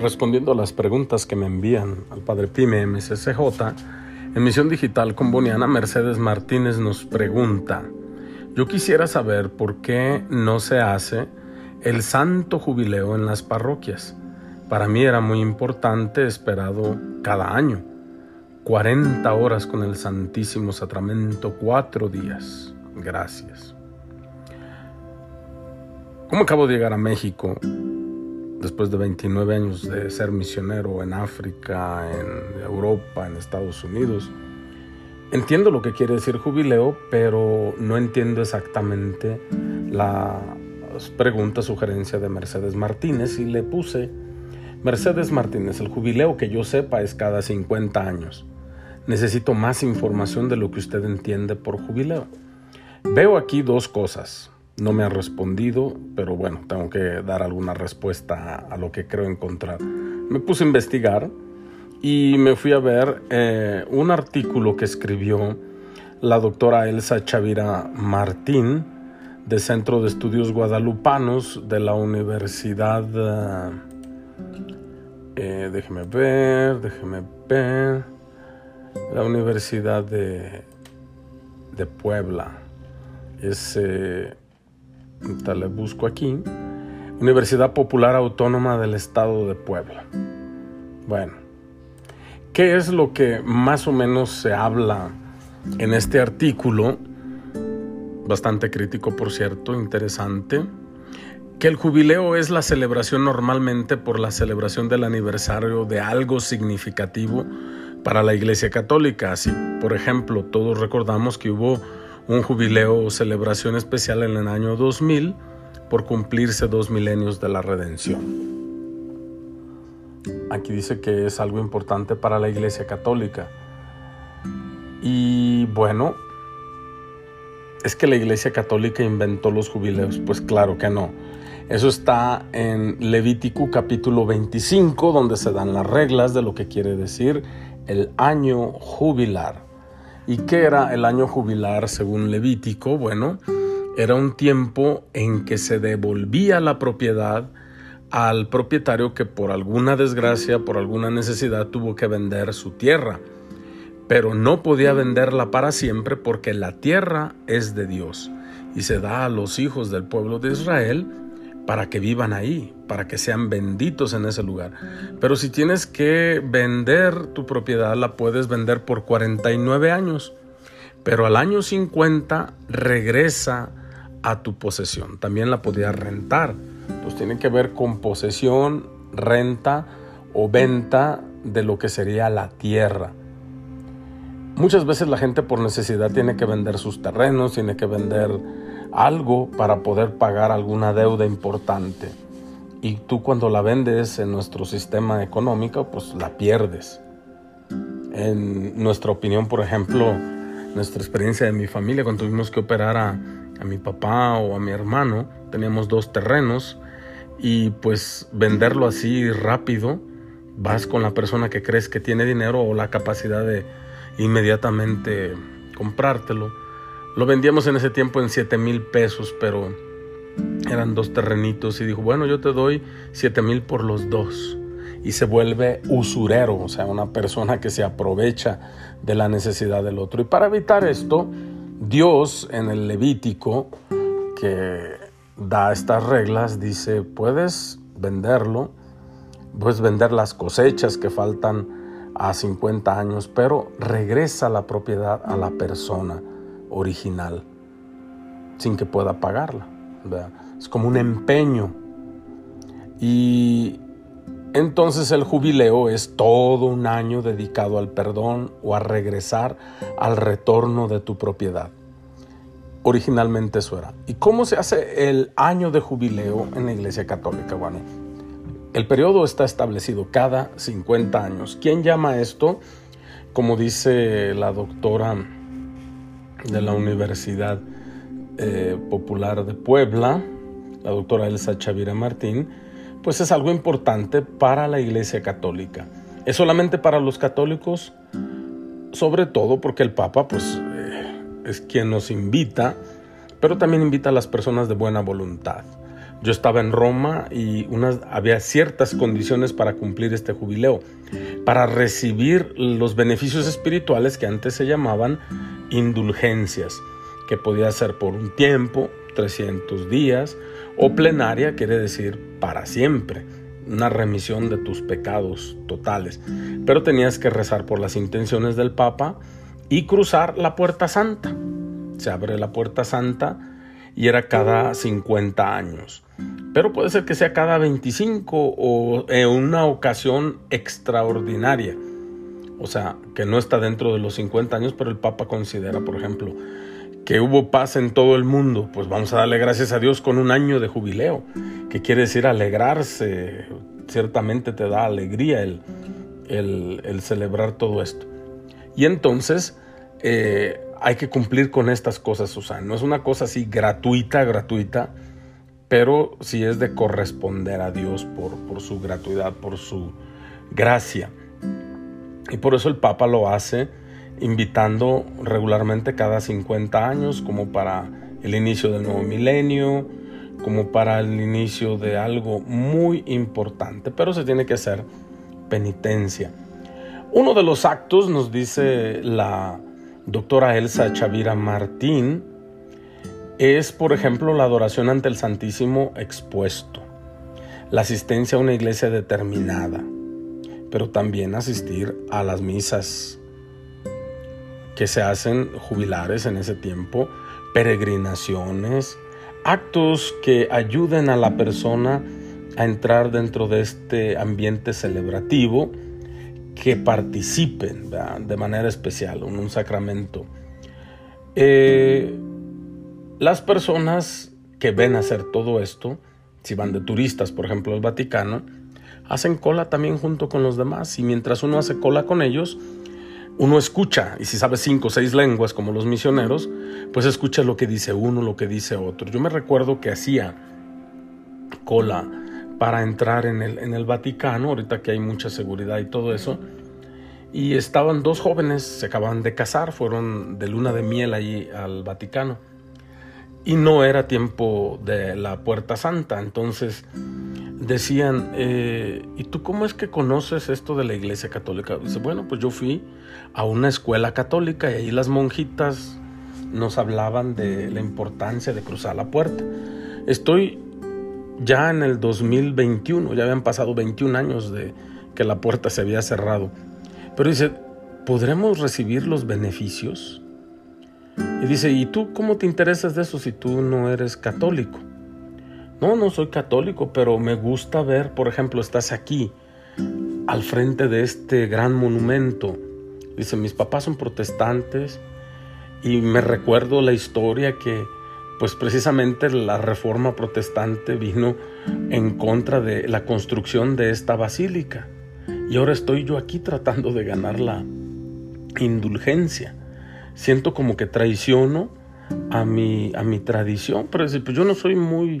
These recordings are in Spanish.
respondiendo a las preguntas que me envían al Padre Pime MSCJ, en Misión Digital con Boniana, Mercedes Martínez nos pregunta, yo quisiera saber por qué no se hace el santo jubileo en las parroquias. Para mí era muy importante, esperado cada año. 40 horas con el Santísimo Sacramento, cuatro días. Gracias. ¿Cómo acabo de llegar a México después de 29 años de ser misionero en África, en Europa, en Estados Unidos? Entiendo lo que quiere decir jubileo, pero no entiendo exactamente la pregunta, sugerencia de Mercedes Martínez y le puse, Mercedes Martínez, el jubileo que yo sepa es cada 50 años. Necesito más información de lo que usted entiende por jubileo. Veo aquí dos cosas. No me ha respondido, pero bueno, tengo que dar alguna respuesta a, lo que creo encontrar. Me puse a investigar y me fui a ver eh, un artículo que escribió la doctora Elsa Chavira Martín de Centro de Estudios Guadalupanos de la Universidad... Eh, déjeme ver, déjeme ver. La Universidad de, de Puebla. Es... Eh, le busco aquí. Universidad Popular Autónoma del Estado de Puebla. Bueno, ¿qué es lo que más o menos se habla en este artículo? Bastante crítico, por cierto, interesante. Que el jubileo es la celebración normalmente por la celebración del aniversario de algo significativo para la Iglesia Católica. Así, por ejemplo, todos recordamos que hubo un jubileo o celebración especial en el año 2000 por cumplirse dos milenios de la redención. Aquí dice que es algo importante para la Iglesia Católica. Y bueno, es que la Iglesia Católica inventó los jubileos. Pues claro que no. Eso está en Levítico capítulo 25, donde se dan las reglas de lo que quiere decir el año jubilar. ¿Y qué era el año jubilar según Levítico? Bueno, era un tiempo en que se devolvía la propiedad al propietario que por alguna desgracia, por alguna necesidad tuvo que vender su tierra. Pero no podía venderla para siempre porque la tierra es de Dios y se da a los hijos del pueblo de Israel para que vivan ahí, para que sean benditos en ese lugar. Pero si tienes que vender tu propiedad, la puedes vender por 49 años, pero al año 50 regresa a tu posesión. También la podías rentar. Pues tiene que ver con posesión, renta o venta de lo que sería la tierra. Muchas veces la gente por necesidad tiene que vender sus terrenos, tiene que vender algo para poder pagar alguna deuda importante. Y tú cuando la vendes en nuestro sistema económico, pues la pierdes. En nuestra opinión, por ejemplo, nuestra experiencia de mi familia, cuando tuvimos que operar a, mi papá o a mi hermano, teníamos dos terrenos y pues venderlo así rápido, vas con la persona que crees que tiene dinero o la capacidad de inmediatamente comprártelo lo vendíamos en ese tiempo en 7 mil pesos, pero eran dos terrenitos y dijo, bueno, yo te doy 7 mil por los dos. Y se vuelve usurero, o sea, una persona que se aprovecha de la necesidad del otro. Y para evitar esto, Dios en el Levítico, que da estas reglas, dice, puedes venderlo, puedes vender las cosechas que faltan a 50 años, pero regresa la propiedad a la persona original sin que pueda pagarla. Es como un empeño. Y entonces el jubileo es todo un año dedicado al perdón o a regresar al retorno de tu propiedad. Originalmente eso era. ¿Y cómo se hace el año de jubileo en la Iglesia Católica? Bueno, el periodo está establecido cada 50 años. ¿Quién llama esto? Como dice la doctora de la Universidad eh, Popular de Puebla, la doctora Elsa Chavira Martín, pues es algo importante para la Iglesia Católica. ¿Es solamente para los católicos? Sobre todo porque el Papa pues eh, es quien nos invita, pero también invita a las personas de buena voluntad. yo estaba en Roma y unas, había ciertas condiciones para cumplir este jubileo, para recibir los beneficios espirituales que antes se llamaban indulgencias, que podía ser por un tiempo, 300 días, o plenaria, quiere decir para siempre, una remisión de tus pecados totales. Pero tenías que rezar por las intenciones del Papa y cruzar la puerta santa. Se abre la puerta santa y era cada 50 años pero puede ser que sea cada 25 o en una ocasión extraordinaria. O sea, que no está dentro de los 50 años, pero el Papa considera, por ejemplo, que hubo paz en todo el mundo. Pues vamos a darle gracias a Dios con un año de jubileo, que quiere decir alegrarse. Ciertamente te da alegría el, el, celebrar todo esto. Y entonces eh, hay que cumplir con estas cosas, Susana. No es una cosa así gratuita, gratuita pero si es de corresponder a Dios por, por su gratuidad, por su gracia. Y por eso el Papa lo hace invitando regularmente cada 50 años, como para el inicio del nuevo milenio, como para el inicio de algo muy importante, pero se tiene que hacer penitencia. Uno de los actos, nos dice la doctora Elsa Chavira Martín, es, por ejemplo, la adoración ante el Santísimo expuesto, la asistencia a una iglesia determinada, pero también asistir a las misas que se hacen jubilares en ese tiempo, peregrinaciones, actos que ayuden a la persona a entrar dentro de este ambiente celebrativo, que participen de manera especial en un sacramento. Eh, las personas que ven hacer todo esto, si van de turistas, por ejemplo, al Vaticano, hacen cola también junto con los demás y mientras uno hace cola con ellos, uno escucha, y si sabe cinco o seis lenguas como los misioneros, pues escucha lo que dice uno, lo que dice otro. Yo me recuerdo que hacía cola para entrar en el, en el Vaticano, ahorita que hay mucha seguridad y todo eso, y estaban dos jóvenes, se acaban de casar, fueron de luna de miel allí al Vaticano y no era tiempo de la Puerta Santa. Entonces decían, eh, ¿y tú cómo es que conoces esto de la Iglesia Católica? Dice, bueno, pues yo fui a una escuela católica y ahí las monjitas nos hablaban de la importancia de cruzar la puerta. Estoy ya en el 2021, ya habían pasado 21 años de que la puerta se había cerrado. Pero dice, ¿podremos recibir los beneficios? Y dice, ¿y tú cómo te interesas de eso si tú no eres católico? No, no soy católico, pero me gusta ver, por ejemplo, estás aquí, al frente de este gran monumento. Dice, mis papás son protestantes y me recuerdo la historia que, pues precisamente la reforma protestante vino en contra de la construcción de esta basílica. Y ahora estoy yo aquí tratando de ganar la indulgencia siento como que traiciono a mi, a mi tradición. Pero pues yo no soy muy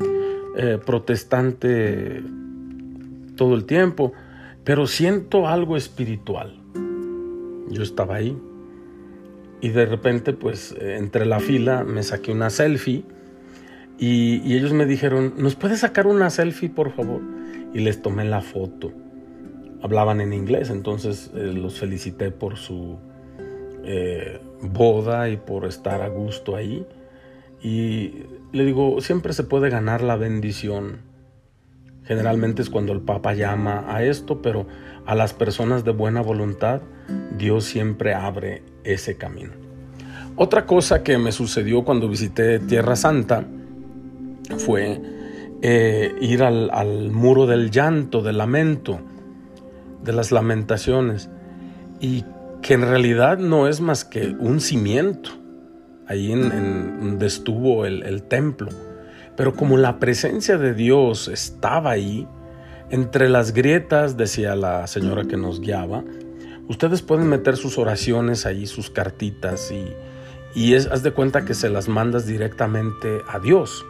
eh, protestante todo el tiempo, pero siento algo espiritual. Yo estaba ahí y de repente pues entre la fila me saqué una selfie y, ellos me dijeron, ¿nos puedes sacar una selfie por favor? Y les tomé la foto. Hablaban en inglés, entonces eh, los felicité por su eh, boda y por estar a gusto ahí. Y le digo, siempre se puede ganar la bendición. Generalmente es cuando el Papa llama a esto, pero a las personas de buena voluntad, Dios siempre abre ese camino. Otra cosa que me sucedió cuando visité Tierra Santa fue eh, ir al, al muro del llanto, del lamento, de las lamentaciones. Y que en realidad no es más que un cimiento, ahí en, donde estuvo el, templo. Pero como la presencia de Dios estaba ahí, entre las grietas, decía la señora que nos guiaba, ustedes pueden meter sus oraciones ahí, sus cartitas, y, y es, haz de cuenta que se las mandas directamente a Dios.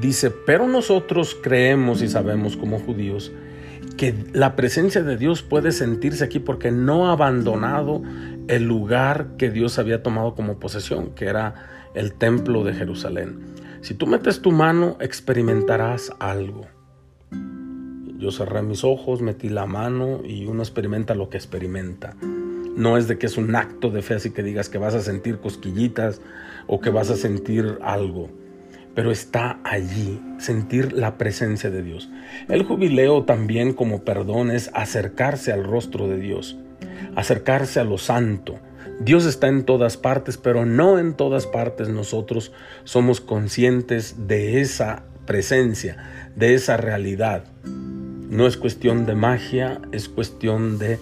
Dice, pero nosotros creemos y sabemos como judíos que la presencia de Dios puede sentirse aquí porque no ha abandonado el lugar que Dios había tomado como posesión, que era el templo de Jerusalén. Si tú metes tu mano, experimentarás algo. Yo cerré mis ojos, metí la mano y uno experimenta lo que experimenta. No es de que es un acto de fe así que digas que vas a sentir cosquillitas o que vas a sentir algo. Pero está allí, sentir la presencia de Dios. El jubileo también como perdón es acercarse al rostro de Dios, acercarse a lo santo. Dios está en todas partes, pero no en todas partes nosotros somos conscientes de esa presencia, de esa realidad. No es cuestión de magia, es cuestión de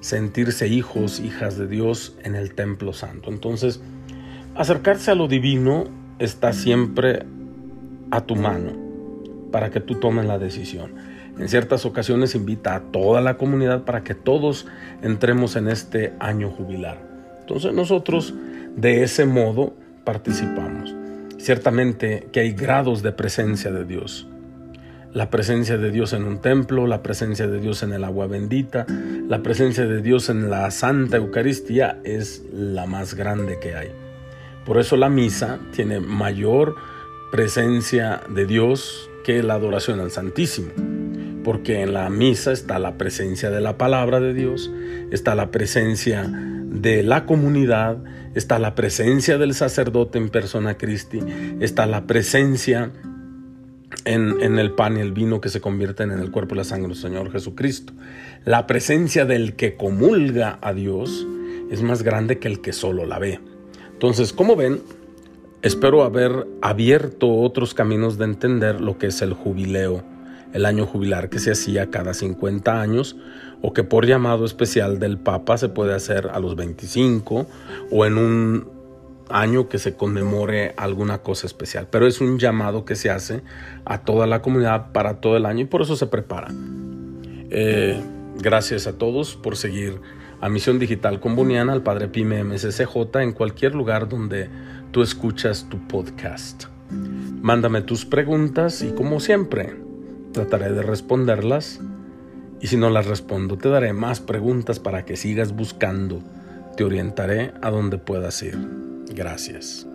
sentirse hijos, hijas de Dios en el templo santo. Entonces, acercarse a lo divino está siempre a tu mano para que tú tomes la decisión. En ciertas ocasiones invita a toda la comunidad para que todos entremos en este año jubilar. Entonces nosotros de ese modo participamos. Ciertamente que hay grados de presencia de Dios la presencia de Dios en un templo, la presencia de Dios en el agua bendita, la presencia de Dios en la Santa Eucaristía es la más grande que hay. Por eso la misa tiene mayor presencia de Dios que la adoración al Santísimo, porque en la misa está la presencia de la palabra de Dios, está la presencia de la comunidad, está la presencia del sacerdote en persona Christi, está la presencia en, el pan y el vino que se convierten en el cuerpo y la sangre del Señor Jesucristo. La presencia del que comulga a Dios es más grande que el que solo la ve. Entonces, como ven, espero haber abierto otros caminos de entender lo que es el jubileo, el año jubilar que se hacía cada 50 años o que por llamado especial del Papa se puede hacer a los 25 o en un año que se conmemore alguna cosa especial, pero es un llamado que se hace a toda la comunidad para todo el año y por eso se prepara. Eh, gracias a todos por seguir a Misión Digital con Buniana, al Padre Pime MSCJ, en cualquier lugar donde tú escuchas tu podcast. Mándame tus preguntas y como siempre, trataré de responderlas. Y si no las respondo, te daré más preguntas para que sigas buscando. Te orientaré a donde puedas ir. Gracias.